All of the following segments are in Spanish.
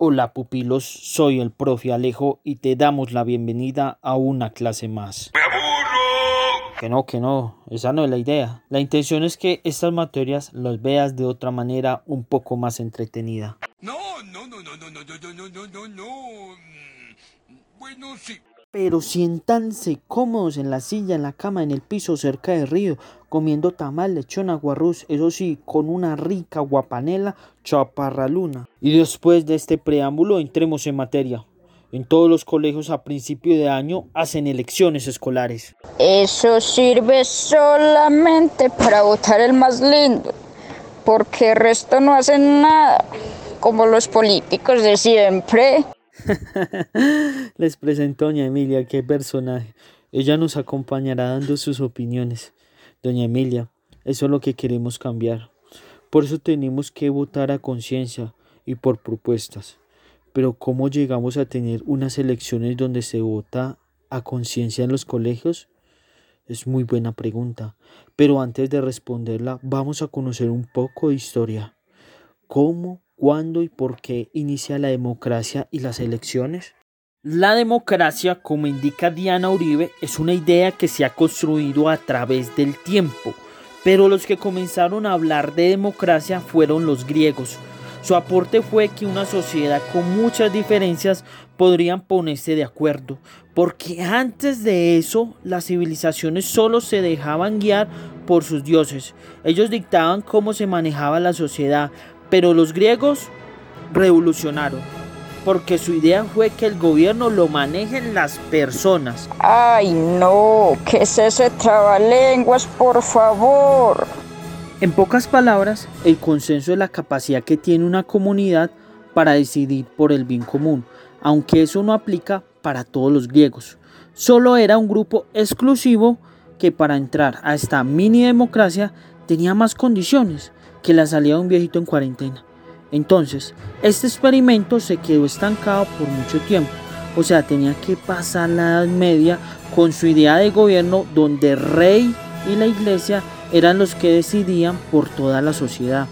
Hola pupilos, soy el profe Alejo y te damos la bienvenida a una clase más. ¡Me aburro! Que no, que no, esa no es la idea. La intención es que estas materias las veas de otra manera un poco más entretenida. No, no, no, no, no, no, no, no, no, no, no. Bueno, sí. Pero siéntanse cómodos en la silla, en la cama, en el piso, cerca del río, comiendo tamal, lechón, aguarrús, eso sí, con una rica guapanela, chaparraluna. Y después de este preámbulo, entremos en materia. En todos los colegios a principio de año hacen elecciones escolares. Eso sirve solamente para votar el más lindo, porque el resto no hacen nada, como los políticos de siempre. Les presento a doña Emilia, qué personaje. Ella nos acompañará dando sus opiniones. Doña Emilia, eso es lo que queremos cambiar. Por eso tenemos que votar a conciencia y por propuestas. Pero ¿cómo llegamos a tener unas elecciones donde se vota a conciencia en los colegios? Es muy buena pregunta. Pero antes de responderla, vamos a conocer un poco de historia. ¿Cómo cuándo y por qué inicia la democracia y las elecciones? La democracia, como indica Diana Uribe, es una idea que se ha construido a través del tiempo, pero los que comenzaron a hablar de democracia fueron los griegos. Su aporte fue que una sociedad con muchas diferencias podrían ponerse de acuerdo, porque antes de eso las civilizaciones solo se dejaban guiar por sus dioses. Ellos dictaban cómo se manejaba la sociedad, pero los griegos revolucionaron, porque su idea fue que el gobierno lo manejen las personas. Ay, no, ¿qué es ese trabalenguas, por favor? En pocas palabras, el consenso es la capacidad que tiene una comunidad para decidir por el bien común, aunque eso no aplica para todos los griegos. Solo era un grupo exclusivo que para entrar a esta mini democracia tenía más condiciones que la salida de un viejito en cuarentena. Entonces, este experimento se quedó estancado por mucho tiempo. O sea, tenía que pasar la Edad Media con su idea de gobierno donde el rey y la iglesia eran los que decidían por toda la sociedad.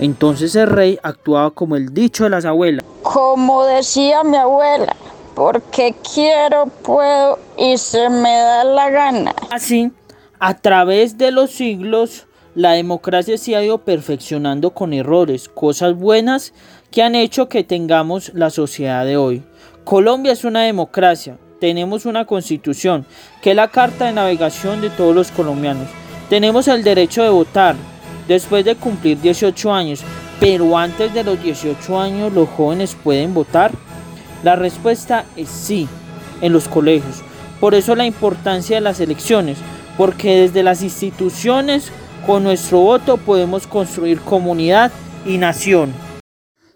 Entonces el rey actuaba como el dicho de las abuelas. Como decía mi abuela, porque quiero, puedo y se me da la gana. Así, a través de los siglos, la democracia se ha ido perfeccionando con errores, cosas buenas que han hecho que tengamos la sociedad de hoy. Colombia es una democracia, tenemos una constitución, que es la carta de navegación de todos los colombianos. Tenemos el derecho de votar después de cumplir 18 años, pero antes de los 18 años los jóvenes pueden votar. La respuesta es sí, en los colegios. Por eso la importancia de las elecciones, porque desde las instituciones con nuestro voto podemos construir comunidad y nación.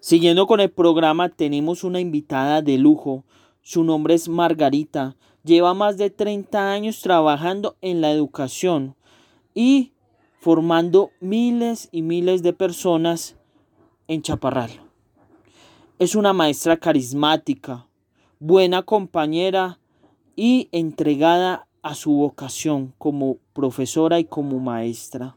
Siguiendo con el programa tenemos una invitada de lujo. Su nombre es Margarita. Lleva más de 30 años trabajando en la educación y formando miles y miles de personas en Chaparral. Es una maestra carismática, buena compañera y entregada a su vocación como profesora y como maestra.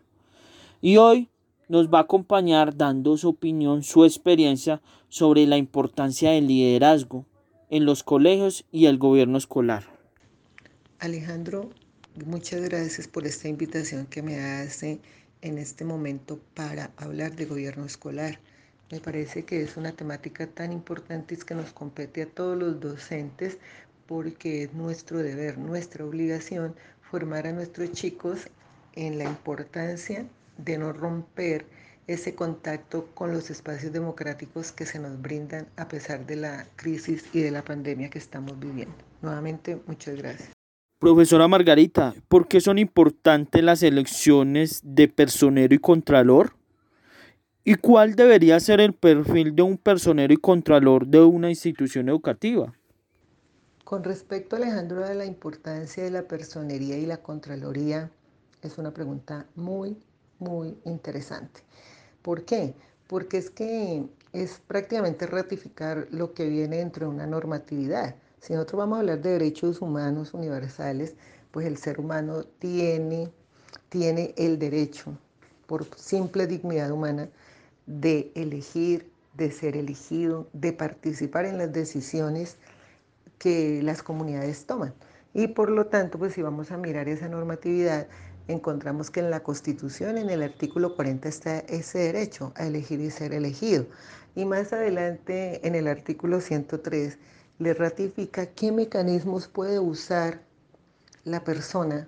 Y hoy nos va a acompañar dando su opinión, su experiencia sobre la importancia del liderazgo en los colegios y el gobierno escolar. Alejandro, muchas gracias por esta invitación que me hace en este momento para hablar de gobierno escolar. Me parece que es una temática tan importante que nos compete a todos los docentes porque es nuestro deber, nuestra obligación formar a nuestros chicos en la importancia de no romper ese contacto con los espacios democráticos que se nos brindan a pesar de la crisis y de la pandemia que estamos viviendo. Nuevamente, muchas gracias. Profesora Margarita, ¿por qué son importantes las elecciones de personero y contralor? ¿Y cuál debería ser el perfil de un personero y contralor de una institución educativa? Con respecto, Alejandro, a la importancia de la personería y la contraloría, es una pregunta muy, muy interesante. ¿Por qué? Porque es que es prácticamente ratificar lo que viene dentro de una normatividad. Si nosotros vamos a hablar de derechos humanos universales, pues el ser humano tiene, tiene el derecho, por simple dignidad humana, de elegir, de ser elegido, de participar en las decisiones que las comunidades toman. Y por lo tanto, pues si vamos a mirar esa normatividad, encontramos que en la Constitución, en el artículo 40, está ese derecho a elegir y ser elegido. Y más adelante, en el artículo 103, le ratifica qué mecanismos puede usar la persona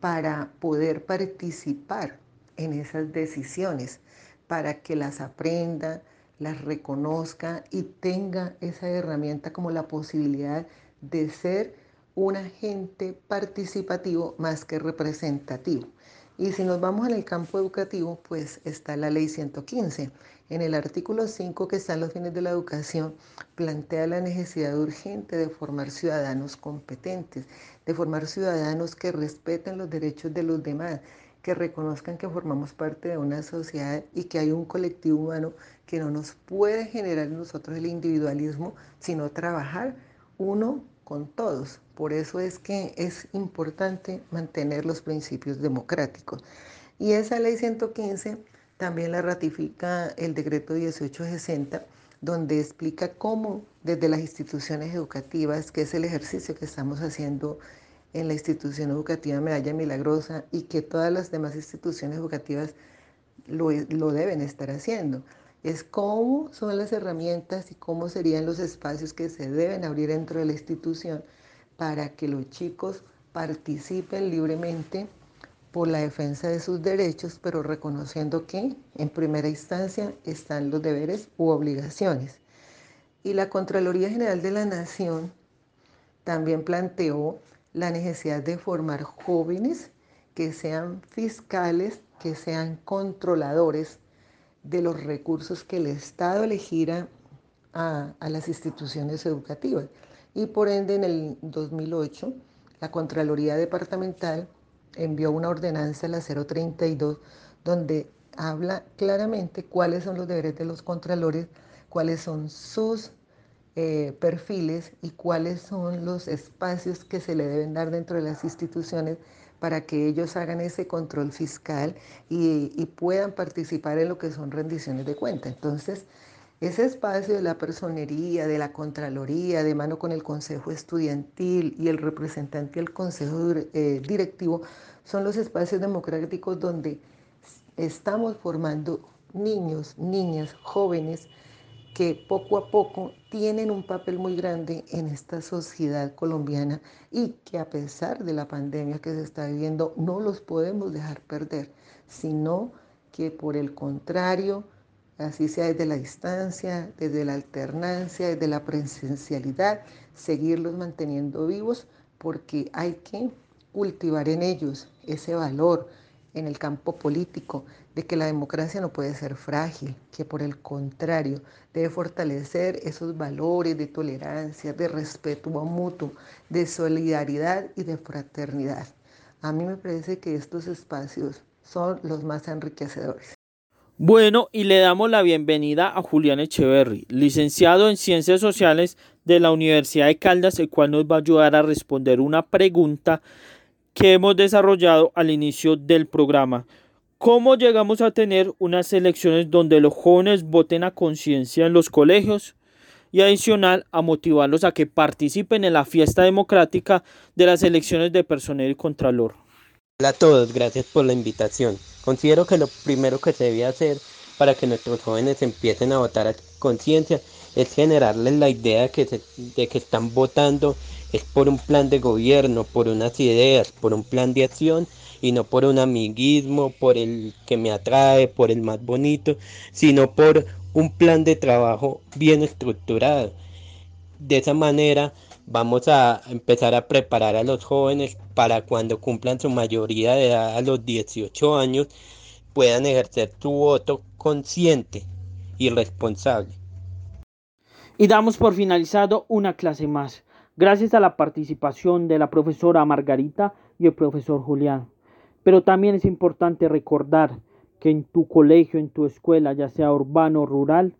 para poder participar en esas decisiones, para que las aprenda, las reconozca y tenga esa herramienta como la posibilidad de ser un agente participativo más que representativo. Y si nos vamos al campo educativo, pues está la ley 115. En el artículo 5 que están los fines de la educación, plantea la necesidad urgente de formar ciudadanos competentes, de formar ciudadanos que respeten los derechos de los demás, que reconozcan que formamos parte de una sociedad y que hay un colectivo humano que no nos puede generar en nosotros el individualismo, sino trabajar uno con todos. Por eso es que es importante mantener los principios democráticos. Y esa ley 115 también la ratifica el decreto 1860, donde explica cómo desde las instituciones educativas, que es el ejercicio que estamos haciendo en la institución educativa Medalla Milagrosa y que todas las demás instituciones educativas lo, lo deben estar haciendo. Es cómo son las herramientas y cómo serían los espacios que se deben abrir dentro de la institución para que los chicos participen libremente por la defensa de sus derechos, pero reconociendo que en primera instancia están los deberes u obligaciones. Y la Contraloría General de la Nación también planteó la necesidad de formar jóvenes que sean fiscales, que sean controladores de los recursos que el Estado elegirá a, a, las instituciones educativas. Y por ende, en el 2008, la Contraloría Departamental envió una ordenanza, la 032, donde habla claramente cuáles son los deberes de los contralores, cuáles son sus eh, perfiles y cuáles son los espacios que se le deben dar dentro de las instituciones para que ellos hagan ese control fiscal y, puedan participar en lo que son rendiciones de cuenta. Entonces, ese espacio de la personería, de la Contraloría, de mano con el Consejo Estudiantil y el representante del Consejo eh, Directivo, son los espacios democráticos donde estamos formando niños, niñas, jóvenes que poco a poco tienen un papel muy grande en esta sociedad colombiana y que a pesar de la pandemia que se está viviendo no los podemos dejar perder, sino que por el contrario, así sea desde la distancia, desde la alternancia, desde la presencialidad, seguirlos manteniendo vivos porque hay que cultivar en ellos ese valor en el campo político que la democracia no puede ser frágil, que por el contrario debe fortalecer esos valores de tolerancia, de respeto mutuo, de solidaridad y de fraternidad. A mí me parece que estos espacios son los más enriquecedores. Bueno, y le damos la bienvenida a Julián Echeverry, licenciado en Ciencias Sociales de la Universidad de Caldas, el cual nos va a ayudar a responder una pregunta que hemos desarrollado al inicio del programa. ¿Cómo llegamos a tener unas elecciones donde los jóvenes voten a conciencia en los colegios? Y adicional a motivarlos a que participen en la fiesta democrática de las elecciones de personal y contralor. Hola a todos, gracias por la invitación. Considero que lo primero que se debe hacer para que nuestros jóvenes empiecen a votar a conciencia es generarles la idea de que, de que están votando es por un plan de gobierno, por unas ideas, por un plan de acción y no por un amiguismo, por el que me atrae, por el más bonito, sino por un plan de trabajo bien estructurado. De esa manera vamos a empezar a preparar a los jóvenes para cuando cumplan su mayoría de edad a los 18 años puedan ejercer su voto consciente y responsable. Y damos por finalizado una clase más gracias a la participación de la profesora Margarita y el profesor Julián. Pero también es importante recordar que en tu colegio, en tu escuela, ya sea urbano o rural,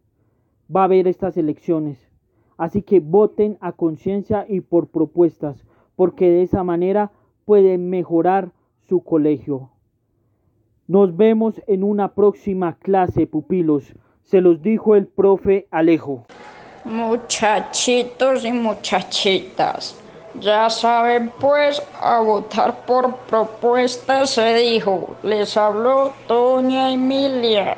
va a haber estas elecciones. Así que voten a conciencia y por propuestas, porque de esa manera pueden mejorar su colegio. Nos vemos en una próxima clase, pupilos. Se los dijo el profe Alejo. Muchachitos y muchachitas, ya saben pues a votar por propuestas se dijo. Les habló Doña Emilia.